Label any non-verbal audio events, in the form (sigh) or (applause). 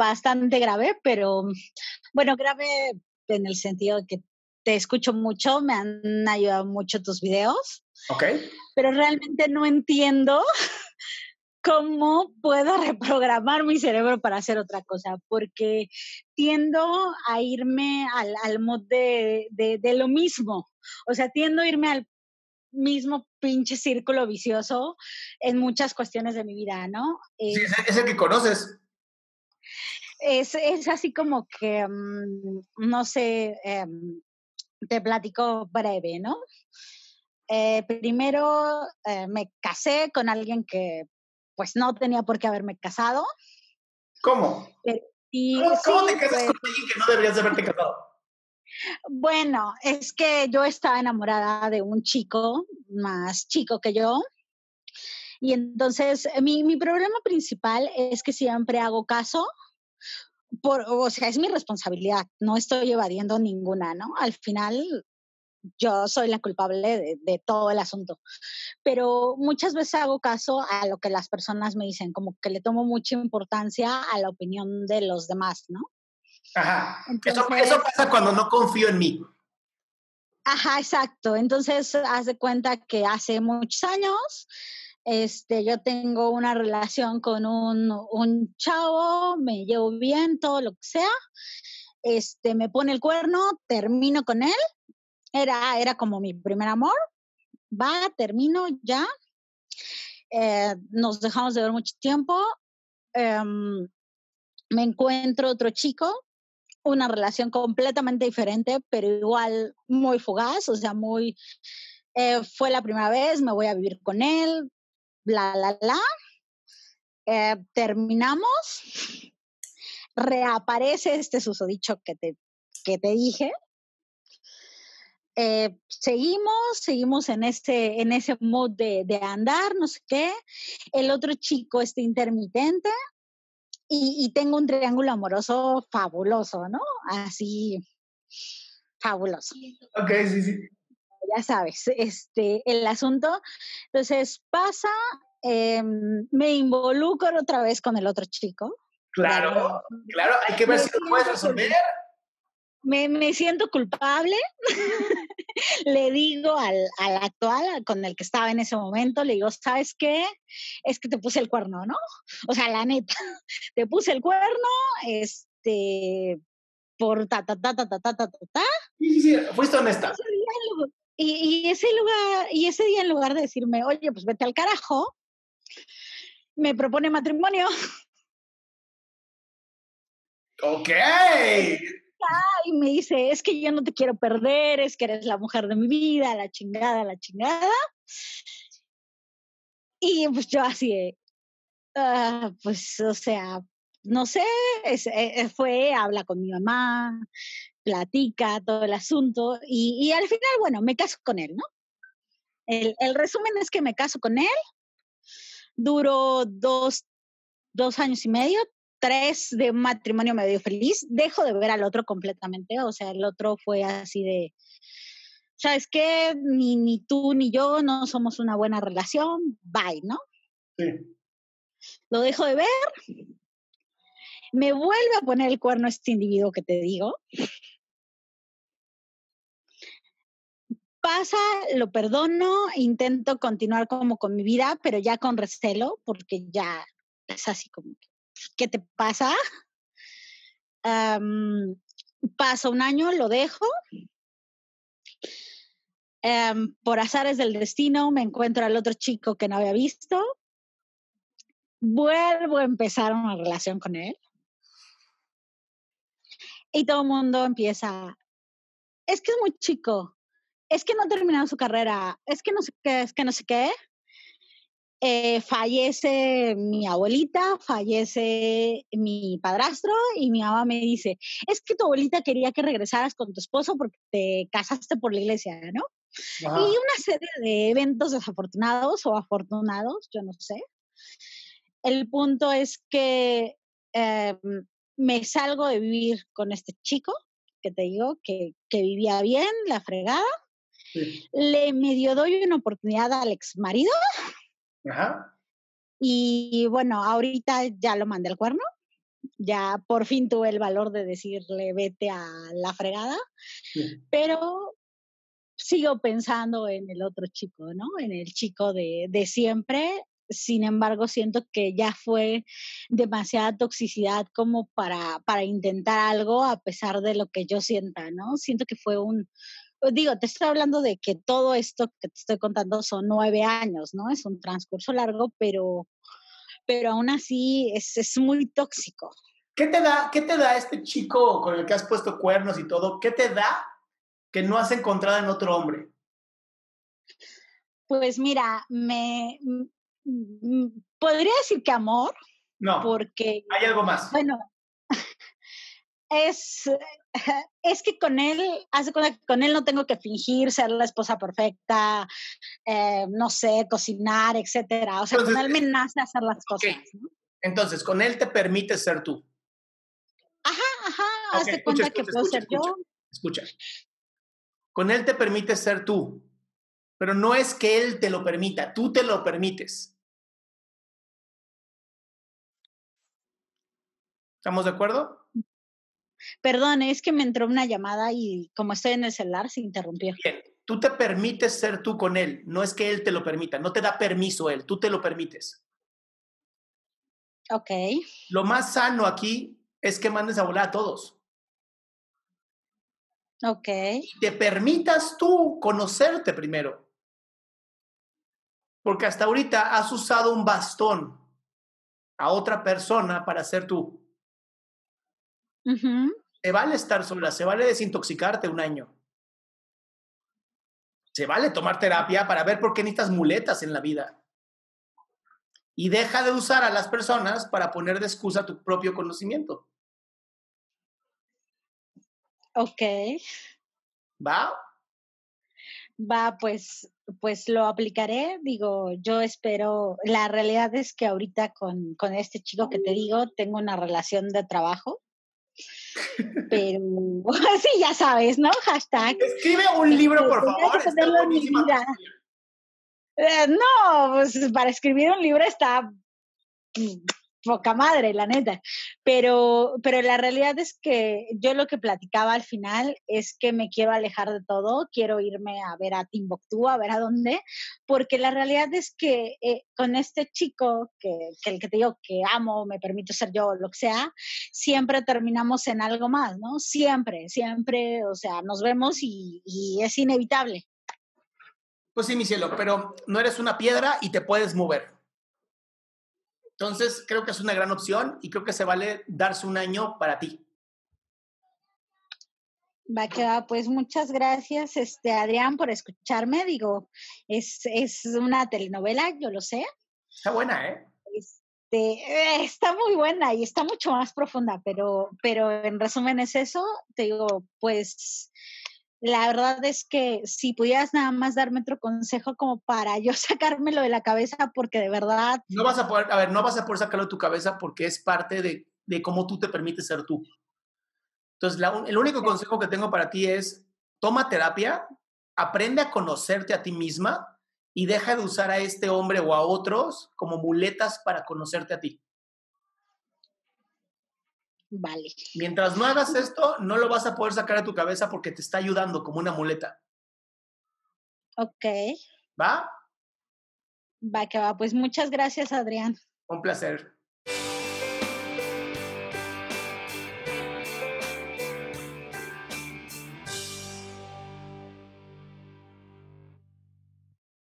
bastante grave, pero bueno, grave en el sentido de que te escucho mucho, me han ayudado mucho tus videos. Ok. Pero realmente no entiendo cómo puedo reprogramar mi cerebro para hacer otra cosa, porque tiendo a irme al, al mod de, de, lo mismo. O sea, tiendo a irme al mismo pinche círculo vicioso en muchas cuestiones de mi vida, ¿no? sí, es el que conoces es, es así como que, mm, no sé, em, te platico breve, ¿no? Eh, primero eh, me casé con alguien que pues no tenía por qué haberme casado. ¿Cómo? Eh, y, ¿Cómo, te casas con alguien que no deberías haberte casado? Bueno, es que yo estaba enamorada de un chico más chico que yo. Y entonces mi, mi problema principal es que siempre hago caso por, o sea, es mi responsabilidad, no estoy evadiendo ninguna, ¿no? Al final yo soy la culpable de, todo el asunto. Pero muchas veces hago caso a lo que las personas me dicen, como que le tomo mucha importancia a la opinión de los demás, ¿no? Ajá. eso, eso pasa cuando no confío en mí. Ajá, exacto. Entonces, haz de cuenta que hace muchos años este, yo tengo una relación con un, un chavo, me llevo bien, todo lo que sea. Este, me pone el cuerno, termino con él. Era, era como mi primer amor. Va, termino ya. Eh, nos dejamos de ver mucho tiempo. Em, me encuentro otro chico, una relación completamente diferente, pero igual muy fugaz, o sea, muy, eh, fue la primera vez, me voy a vivir con él, bla, bla, bla. Eh, terminamos, reaparece este susodicho que te, que te dije. Eh, seguimos, seguimos en ese, en ese mood de, de, andar, no sé qué. El otro chico está intermitente y, y, tengo un triángulo amoroso fabuloso, ¿no? Así, fabuloso. Ok, sí, sí ya sabes, este, el asunto. Entonces pasa, em, me involucro otra vez con el otro chico. Claro, claro, hay que ver si lo puedes resolver. Me, me siento culpable. (laughs) le digo al, al, actual, con el que estaba en ese momento, le digo, ¿sabes qué? Es que te puse el cuerno, ¿no? O sea, la neta, (laughs) te puse el cuerno, este, por ta, ta, ta, ta, ta, ta, ta, ta. Sí, sí, fuiste honesta. Y, ese lugar, y ese día en lugar de decirme, oye, pues vete al carajo, me propone matrimonio. Ok. Y me dice, es que yo no te quiero perder, es que eres la mujer de mi vida, la chingada, la chingada. Y pues yo así, uh, pues, o sea, no sé, eh, fue, habla con mi mamá, platica todo el asunto y, al final, bueno, me caso con él, ¿no? El, el, resumen es que me caso con él, duró dos, dos años y medio, tres de matrimonio medio feliz, dejo de ver al otro completamente, o sea, el otro fue así de, ¿sabes qué? Ni, ni tú ni yo no somos una buena relación, bye, ¿no? Sí. Lo dejo de ver, me vuelve a poner el cuerno este individuo que te digo. Pasa, lo perdono, intento continuar como con mi vida, pero ya con recelo, porque ya es así como, ¿qué te pasa? pasa un año, lo dejo. por azares del destino me encuentro al otro chico que no había visto. Vuelvo a empezar una relación con él. Y todo el mundo empieza, es que es muy chico, es que no ha terminado su carrera, es que no sé qué, es que no sé qué. eh, fallece mi abuelita, fallece mi padrastro y mi mamá me dice, es que tu abuelita quería que regresaras con tu esposo porque te casaste por la iglesia, ¿no? Y una serie de eventos desafortunados o afortunados, yo no sé. El punto es que em, me salgo de vivir con este chico, que te digo, que, que vivía bien, la fregada. Le medio doy una oportunidad al ex marido Ajá. Y bueno, ahorita ya lo mandé al cuerno. Ya por fin tuve el valor de decirle vete a la fregada. Pero sigo pensando en el otro chico, ¿no? En el chico de, de siempre. Sin embargo, siento que ya fue demasiada toxicidad como para, para intentar algo a pesar de lo que yo sienta, ¿no? Siento que fue un, digo, te estoy hablando de que todo esto que te estoy contando son nueve años, ¿no? Es un transcurso largo, pero, pero aún así es, es muy tóxico. ¿Qué te, da, ¿Qué te da este chico con el que has puesto cuernos y todo? ¿Qué te da que no has encontrado en otro hombre? Pues mira, me mm, mm, podría decir que amor. No. Porque. Hay algo más. Bueno, es, (laughs) es que con él, hace con, con él no tengo que fingir ser la esposa perfecta, eh, no sé, cocinar, etcétera. O sea, con él me nace hacer las cosas. Entonces, con él te permite ser tú. Ajá, ajá, hace cuenta que puedo ser yo. Escucha. Con él te permite ser tú, pero no es que él te lo permita, tú te lo permites. ¿Estamos de acuerdo? Perdón, es que me entró una llamada y como estoy en el celular se interrumpió. Bien, tú te permites ser tú con él, no es que él te lo permita, no te da permiso él, tú te lo permites. Ok. Lo más sano aquí es que mandes a volar a todos. Ok. Y te permitas tú conocerte primero. Porque hasta ahorita has usado un bastón a otra persona para ser tú. Se vale estar sola, se vale desintoxicarte un año. Se vale tomar terapia para ver por qué necesitas muletas en la vida. Y deja de usar a las personas para poner de excusa tu propio conocimiento. Ok. ¿Va? Va, pues, pues lo aplicaré. Digo, yo espero. La realidad es que ahorita con, con este chico que te digo, tengo una relación de trabajo pero (laughs) sí, ya sabes, ¿no? Hashtag. Escribe un libro, por favor. Eh, no, pues para escribir un libro está poca madre, la neta. Pero, pero la realidad es que yo lo que platicaba al final es que me quiero alejar de todo, quiero irme a ver a Timbuktu, a ver a dónde, porque la realidad es que eh, con este chico, que, que, el que te digo que amo, me permito ser yo, lo que sea, siempre terminamos en algo más, ¿no? Siempre, siempre, o sea, nos vemos y es inevitable. Pues sí, mi cielo, pero no eres una piedra y te puedes mover. Entonces, creo que es una gran opción y creo que se vale darse un año para ti. Va que va, pues muchas gracias, este Adrián, por escucharme. Digo, es, es una telenovela, yo lo sé. Está buena, ¿eh? Este, está muy buena y está mucho más profunda, pero, pero en resumen es eso. Te digo, pues la verdad es que si pudieras nada más darme otro consejo como para yo (laughs) sacármelo de la cabeza, porque de verdad... No vas a poder, a ver, no vas a poder sacarlo de tu cabeza porque es parte de, de cómo tú te permites ser tú. Entonces, el único consejo que tengo para ti es, toma terapia, aprende a conocerte a ti misma y deja de usar a este hombre o a otros como muletas para conocerte a ti. Vale. Mientras no hagas esto, no lo vas a poder sacar de tu cabeza porque te está ayudando como una muleta. Ok. ¿Va? Va, que va. Pues muchas gracias, Adrián. Un placer.